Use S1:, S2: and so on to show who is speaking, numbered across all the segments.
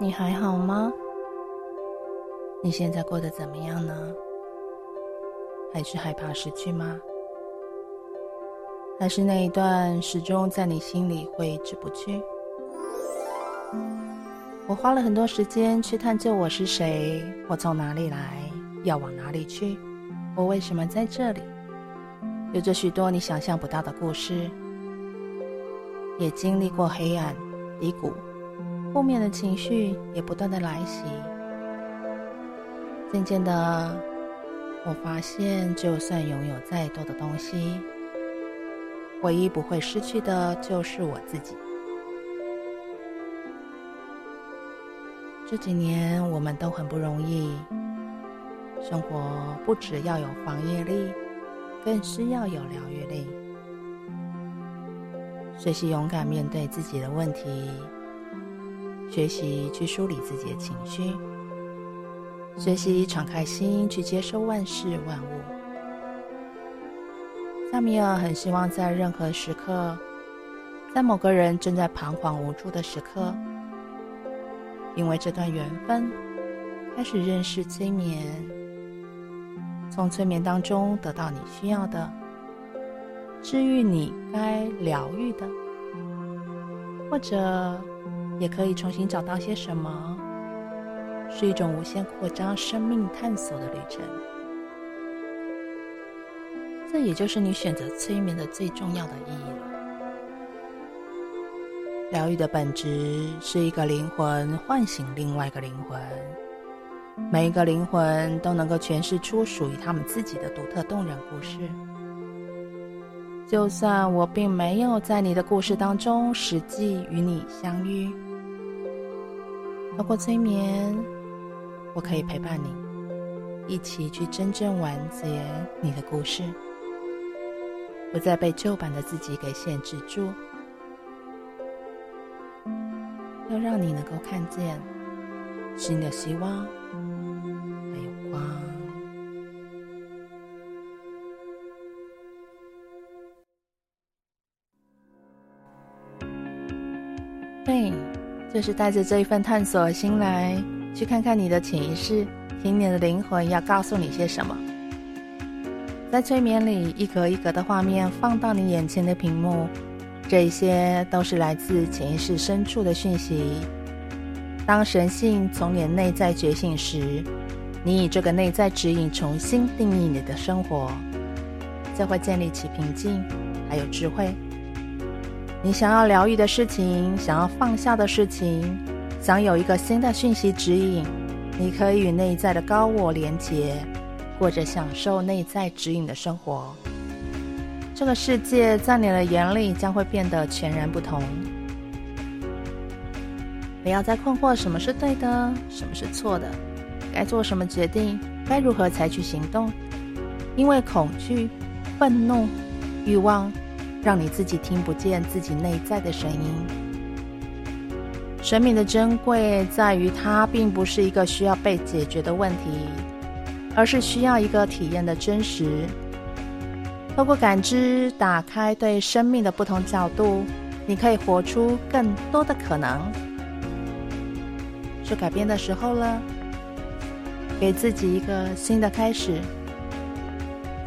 S1: 你还好吗？你现在过得怎么样呢？还是害怕失去吗？还是那一段始终在你心里挥之不去？我花了很多时间去探究我是谁，我从哪里来，要往哪里去，我为什么在这里？有着许多你想象不到的故事，也经历过黑暗、低谷。负面的情绪也不断的来袭，渐渐的，我发现，就算拥有再多的东西，唯一不会失去的就是我自己。这几年我们都很不容易，生活不只要有防御力，更需要有疗愈力，学习勇敢面对自己的问题。学习去梳理自己的情绪，学习敞开心去接受万事万物。萨米尔很希望在任何时刻，在某个人正在彷徨无助的时刻，因为这段缘分，开始认识催眠，从催眠当中得到你需要的，治愈你该疗愈的，或者。也可以重新找到些什么，是一种无限扩张生命探索的旅程。这也就是你选择催眠的最重要的意义了。疗愈的本质是一个灵魂唤醒另外一个灵魂，每一个灵魂都能够诠释出属于他们自己的独特动人故事。就算我并没有在你的故事当中实际与你相遇。透过催眠，我可以陪伴你，一起去真正完结你的故事，不再被旧版的自己给限制住，要让你能够看见新的希望，就是带着这一份探索心来，去看看你的潜意识，听你的灵魂要告诉你些什么。在催眠里，一格一格的画面放到你眼前的屏幕，这些都是来自潜意识深处的讯息。当神性从你内在觉醒时，你以这个内在指引重新定义你的生活，就会建立起平静，还有智慧。你想要疗愈的事情，想要放下的事情，想有一个新的讯息指引，你可以与内在的高我连结，过着享受内在指引的生活。这个世界在你的眼里将会变得全然不同。不要再困惑什么是对的，什么是错的，该做什么决定，该如何采取行动，因为恐惧、愤怒、欲望。让你自己听不见自己内在的声音。生命的珍贵在于，它并不是一个需要被解决的问题，而是需要一个体验的真实。透过感知，打开对生命的不同角度，你可以活出更多的可能。是改变的时候了，给自己一个新的开始。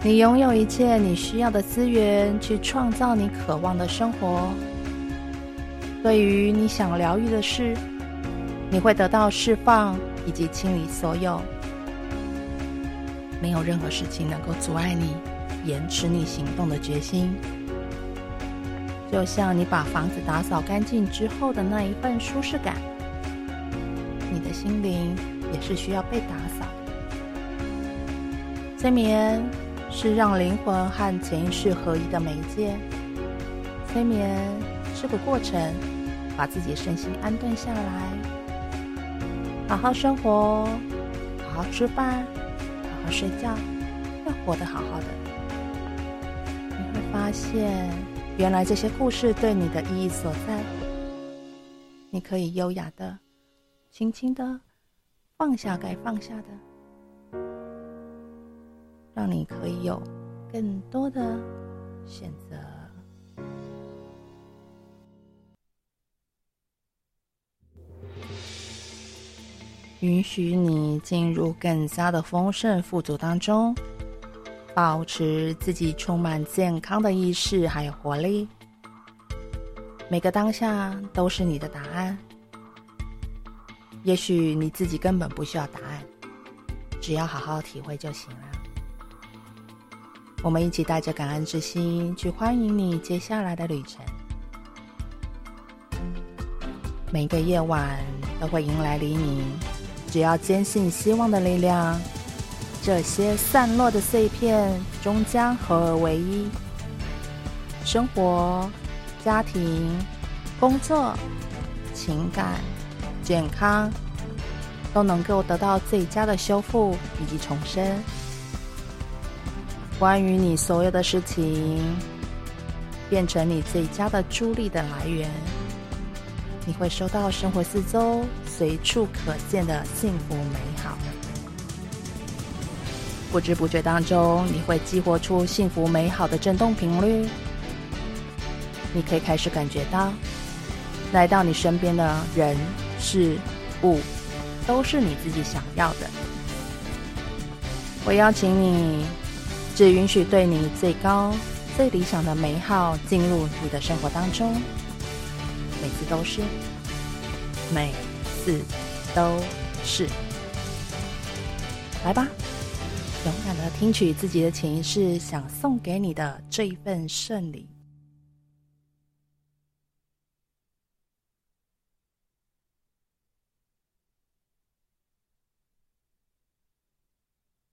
S1: 你拥有一切你需要的资源，去创造你渴望的生活。对于你想疗愈的事，你会得到释放以及清理所有。没有任何事情能够阻碍你延迟你行动的决心。就像你把房子打扫干净之后的那一份舒适感，你的心灵也是需要被打扫。催眠。是让灵魂和潜意识合一的媒介。催眠是个过程，把自己身心安顿下来，好好生活，好好吃饭，好好睡觉，要活得好好的。你会发现，原来这些故事对你的意义所在。你可以优雅的、轻轻的放下该放下的。让你可以有更多的选择。允许你进入更加的丰盛富足当中，保持自己充满健康的意识还有活力。每个当下都是你的答案。也许你自己根本不需要答案，只要好好体会就行了。我们一起带着感恩之心去欢迎你接下来的旅程。每个夜晚都会迎来黎明，只要坚信希望的力量，这些散落的碎片终将合而为一。生活、家庭、工作、情感。健康都能够得到最佳的修复以及重生。关于你所有的事情，变成你最佳的助力的来源，你会收到生活四周随处可见的幸福美好。不知不觉当中，你会激活出幸福美好的振动频率。你可以开始感觉到，来到你身边的人。事物都是你自己想要的。我邀请你，只允许对你最高、最理想的美好进入你的生活当中。每次都是，每次都是。来吧，勇敢的听取自己的潜意识想送给你的这一份胜利。